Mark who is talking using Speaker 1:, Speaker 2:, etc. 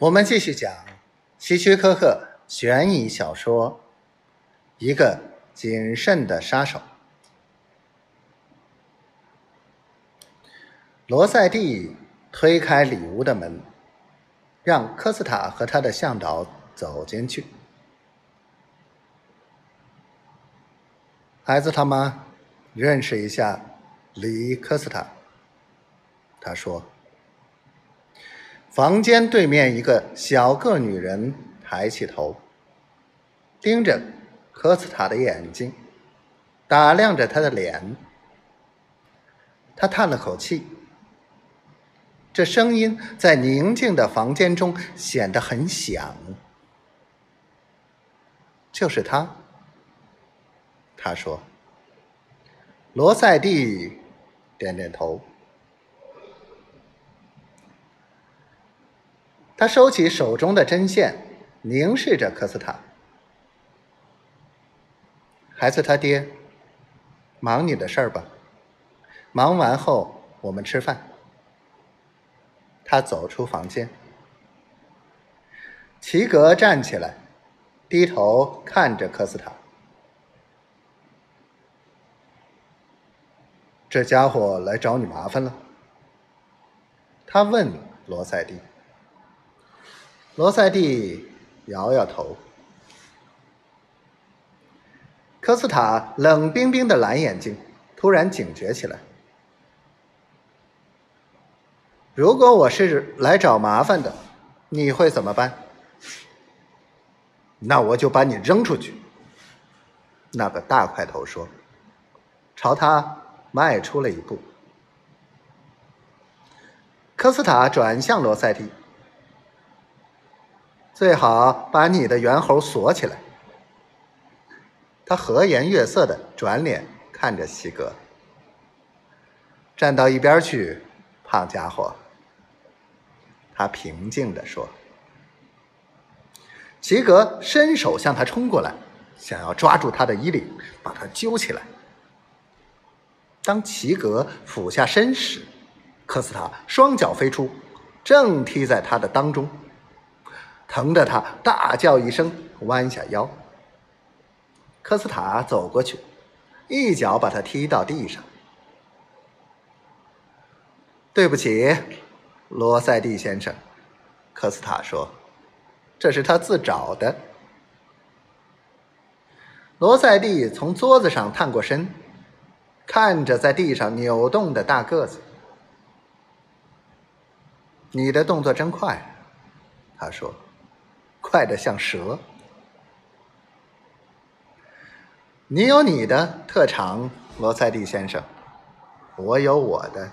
Speaker 1: 我们继续讲希区柯克悬疑小说《一个谨慎的杀手》。罗塞蒂推开里屋的门，让科斯塔和他的向导走进去。孩子他妈，认识一下里科斯塔。他说。房间对面，一个小个女人抬起头，盯着科斯塔的眼睛，打量着他的脸。他叹了口气，这声音在宁静的房间中显得很响。就是他，他说。罗塞蒂点点头。他收起手中的针线，凝视着科斯塔。孩子，他爹，忙你的事儿吧。忙完后，我们吃饭。他走出房间。齐格站起来，低头看着科斯塔。这家伙来找你麻烦了？他问罗塞蒂。罗塞蒂摇摇头。科斯塔冷冰冰的蓝眼睛突然警觉起来。如果我是来找麻烦的，你会怎么办？那我就把你扔出去。那个大块头说，朝他迈出了一步。科斯塔转向罗塞蒂。最好把你的猿猴锁起来。他和颜悦色的转脸看着齐格，站到一边去，胖家伙。他平静的说。齐格伸手向他冲过来，想要抓住他的衣领，把他揪起来。当齐格俯下身时，科斯塔双脚飞出，正踢在他的裆中。疼得他大叫一声，弯下腰。科斯塔走过去，一脚把他踢到地上。对不起，罗塞蒂先生，科斯塔说：“这是他自找的。”罗塞蒂从桌子上探过身，看着在地上扭动的大个子。“你的动作真快。”他说。快得像蛇。你有你的特长，罗塞蒂先生，我有我的。